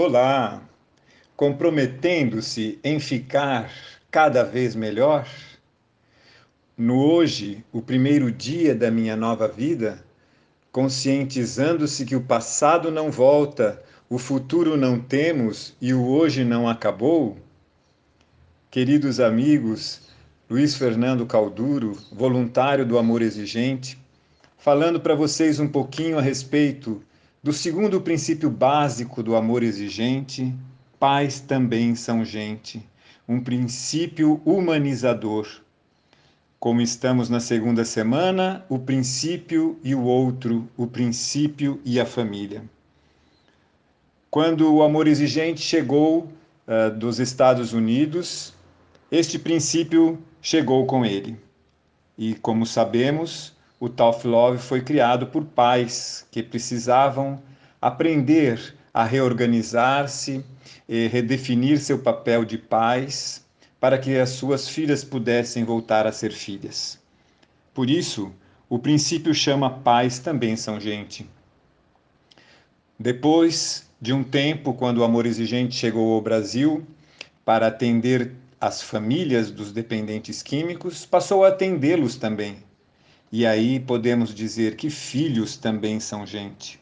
Olá! Comprometendo-se em ficar cada vez melhor? No hoje, o primeiro dia da minha nova vida, conscientizando-se que o passado não volta, o futuro não temos e o hoje não acabou? Queridos amigos, Luiz Fernando Calduro, voluntário do Amor Exigente, falando para vocês um pouquinho a respeito do segundo princípio básico do amor exigente, pais também são gente, um princípio humanizador. Como estamos na segunda semana, o princípio e o outro, o princípio e a família. Quando o amor exigente chegou uh, dos Estados Unidos, este princípio chegou com ele. E como sabemos, o Tough Love foi criado por pais que precisavam aprender a reorganizar-se redefinir seu papel de pais para que as suas filhas pudessem voltar a ser filhas. Por isso, o princípio chama pais também são gente. Depois de um tempo, quando o amor exigente chegou ao Brasil para atender as famílias dos dependentes químicos, passou a atendê-los também e aí podemos dizer que filhos também são gente.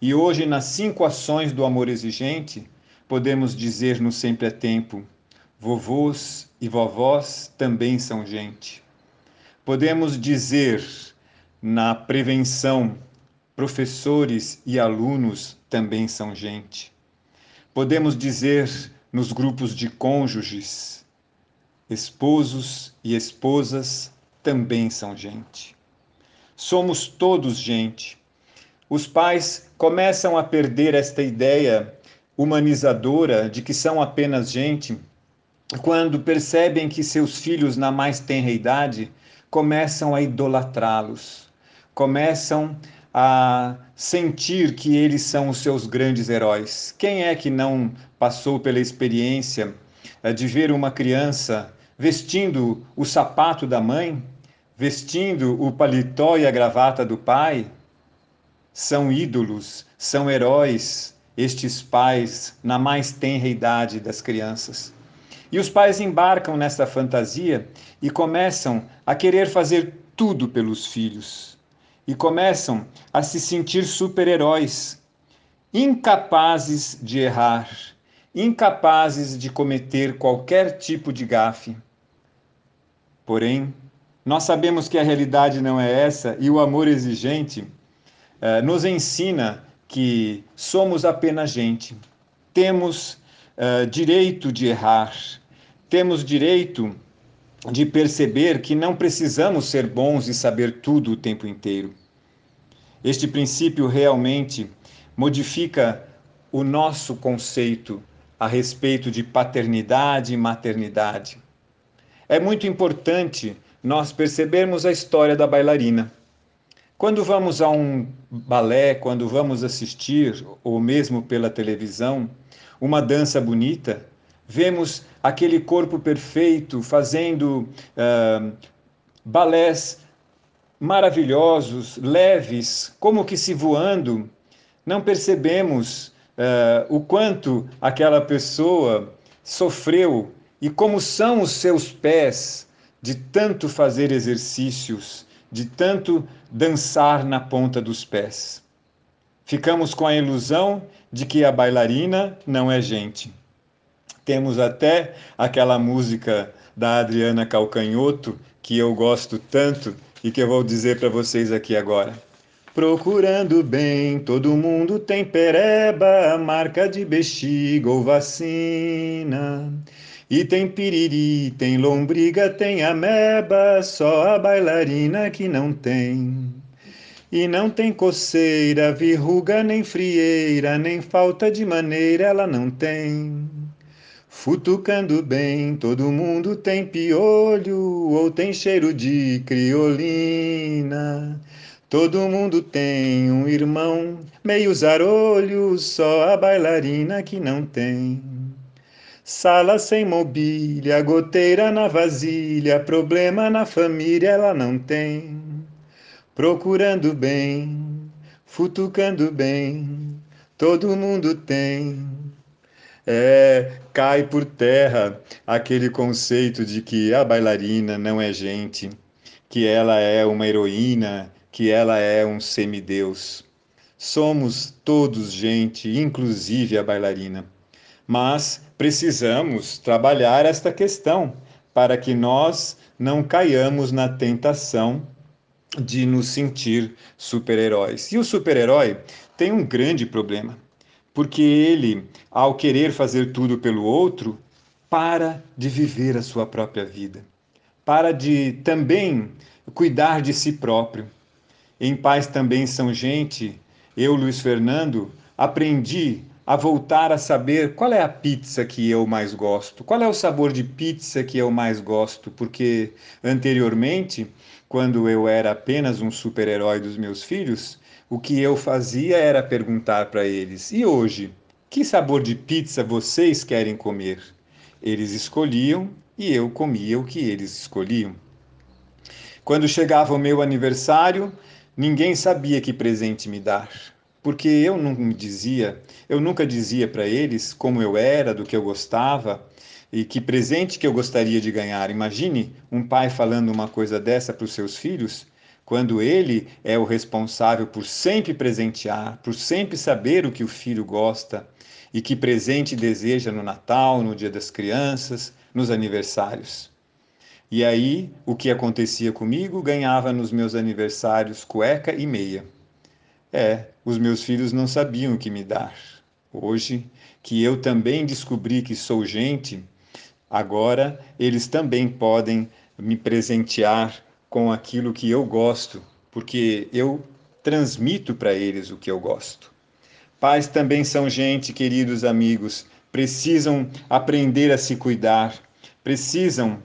E hoje, nas cinco ações do amor exigente, podemos dizer no Sempre é Tempo: vovôs e vovós também são gente. Podemos dizer na prevenção: professores e alunos também são gente. Podemos dizer nos grupos de cônjuges: esposos e esposas também são gente. Somos todos gente. Os pais começam a perder esta ideia humanizadora de que são apenas gente quando percebem que seus filhos, na mais tenra idade, começam a idolatrá-los, começam a sentir que eles são os seus grandes heróis. Quem é que não passou pela experiência eh, de ver uma criança vestindo o sapato da mãe vestindo o paletó e a gravata do pai, são ídolos, são heróis, estes pais, na mais tenra idade das crianças. E os pais embarcam nessa fantasia e começam a querer fazer tudo pelos filhos. E começam a se sentir super-heróis, incapazes de errar, incapazes de cometer qualquer tipo de gafe. Porém, nós sabemos que a realidade não é essa e o amor exigente eh, nos ensina que somos apenas gente, temos eh, direito de errar, temos direito de perceber que não precisamos ser bons e saber tudo o tempo inteiro. Este princípio realmente modifica o nosso conceito a respeito de paternidade e maternidade. É muito importante nós percebermos a história da bailarina. Quando vamos a um balé, quando vamos assistir, ou mesmo pela televisão, uma dança bonita, vemos aquele corpo perfeito fazendo uh, balés maravilhosos, leves, como que se voando. Não percebemos uh, o quanto aquela pessoa sofreu e como são os seus pés de tanto fazer exercícios, de tanto dançar na ponta dos pés. Ficamos com a ilusão de que a bailarina não é gente. Temos até aquela música da Adriana Calcanhoto, que eu gosto tanto e que eu vou dizer para vocês aqui agora. Procurando bem, todo mundo tem pereba, marca de bexiga ou vacina. E tem piriri, tem lombriga, tem ameba, só a bailarina que não tem. E não tem coceira, verruga, nem frieira, nem falta de maneira ela não tem. Futucando bem, todo mundo tem piolho ou tem cheiro de criolina. Todo mundo tem um irmão, meio zarolho, só a bailarina que não tem. Sala sem mobília, goteira na vasilha, problema na família ela não tem. Procurando bem, futucando bem, todo mundo tem. é, cai por terra aquele conceito de que a bailarina não é gente, que ela é uma heroína, que ela é um semideus. Somos todos gente, inclusive a bailarina. Mas precisamos trabalhar esta questão para que nós não caiamos na tentação de nos sentir super-heróis. E o super-herói tem um grande problema, porque ele, ao querer fazer tudo pelo outro, para de viver a sua própria vida, para de também cuidar de si próprio. Em paz também são gente eu, Luiz Fernando, aprendi a voltar a saber qual é a pizza que eu mais gosto, qual é o sabor de pizza que eu mais gosto, porque anteriormente, quando eu era apenas um super-herói dos meus filhos, o que eu fazia era perguntar para eles: e hoje, que sabor de pizza vocês querem comer? Eles escolhiam e eu comia o que eles escolhiam. Quando chegava o meu aniversário, Ninguém sabia que presente me dar, porque eu não me dizia, eu nunca dizia para eles como eu era, do que eu gostava e que presente que eu gostaria de ganhar. Imagine um pai falando uma coisa dessa para os seus filhos, quando ele é o responsável por sempre presentear, por sempre saber o que o filho gosta e que presente deseja no Natal, no Dia das Crianças, nos aniversários. E aí, o que acontecia comigo? Ganhava nos meus aniversários cueca e meia. É, os meus filhos não sabiam o que me dar. Hoje, que eu também descobri que sou gente, agora eles também podem me presentear com aquilo que eu gosto, porque eu transmito para eles o que eu gosto. Pais também são gente, queridos amigos, precisam aprender a se cuidar, precisam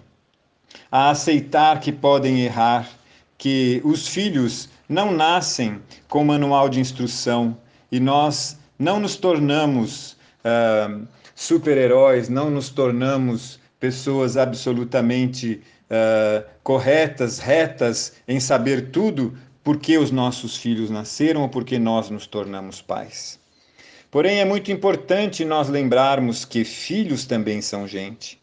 a aceitar que podem errar, que os filhos não nascem com manual de instrução e nós não nos tornamos uh, super-heróis, não nos tornamos pessoas absolutamente uh, corretas, retas em saber tudo porque os nossos filhos nasceram ou porque nós nos tornamos pais. Porém, é muito importante nós lembrarmos que filhos também são gente.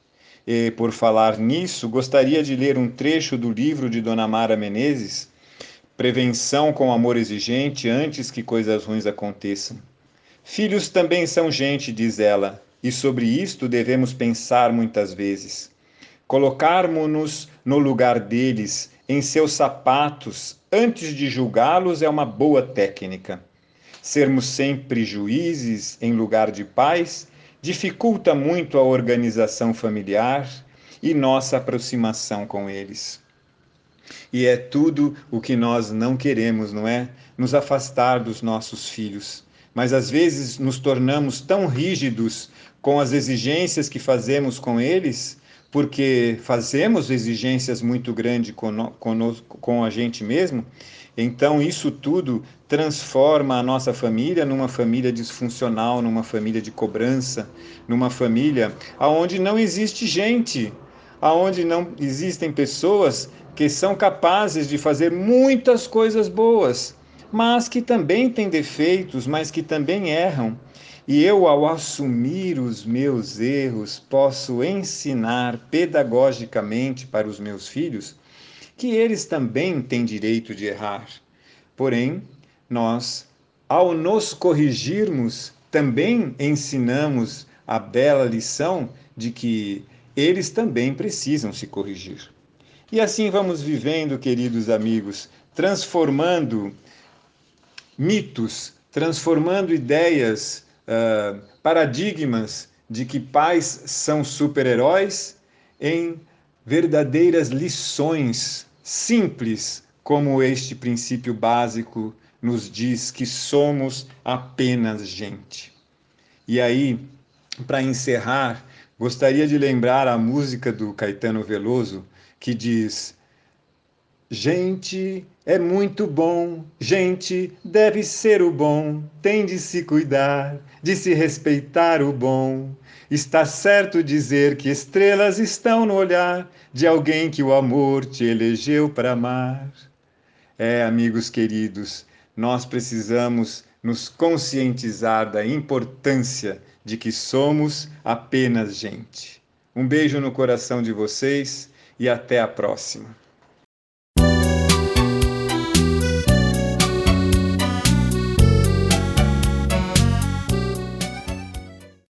E, por falar nisso, gostaria de ler um trecho do livro de Dona Mara Menezes, Prevenção com Amor Exigente antes que coisas ruins aconteçam. Filhos também são gente, diz ela, e sobre isto devemos pensar muitas vezes. Colocarmos-nos no lugar deles, em seus sapatos, antes de julgá-los é uma boa técnica. Sermos sempre juízes em lugar de pais dificulta muito a organização familiar e nossa aproximação com eles. E é tudo o que nós não queremos, não é? Nos afastar dos nossos filhos. Mas às vezes nos tornamos tão rígidos com as exigências que fazemos com eles, porque fazemos exigências muito grandes com a gente mesmo, então, isso tudo transforma a nossa família numa família disfuncional, numa família de cobrança, numa família aonde não existe gente, aonde não existem pessoas que são capazes de fazer muitas coisas boas, mas que também têm defeitos, mas que também erram. E eu, ao assumir os meus erros, posso ensinar pedagogicamente para os meus filhos que eles também têm direito de errar. Porém, nós, ao nos corrigirmos, também ensinamos a bela lição de que eles também precisam se corrigir. E assim vamos vivendo, queridos amigos, transformando mitos, transformando ideias, uh, paradigmas de que pais são super-heróis em verdadeiras lições simples, como este princípio básico nos diz que somos apenas gente. E aí, para encerrar, gostaria de lembrar a música do Caetano Veloso que diz: Gente é muito bom, gente deve ser o bom, tem de se cuidar, de se respeitar o bom. Está certo dizer que estrelas estão no olhar de alguém que o amor te elegeu para amar. É, amigos queridos, nós precisamos nos conscientizar da importância de que somos apenas gente. Um beijo no coração de vocês e até a próxima.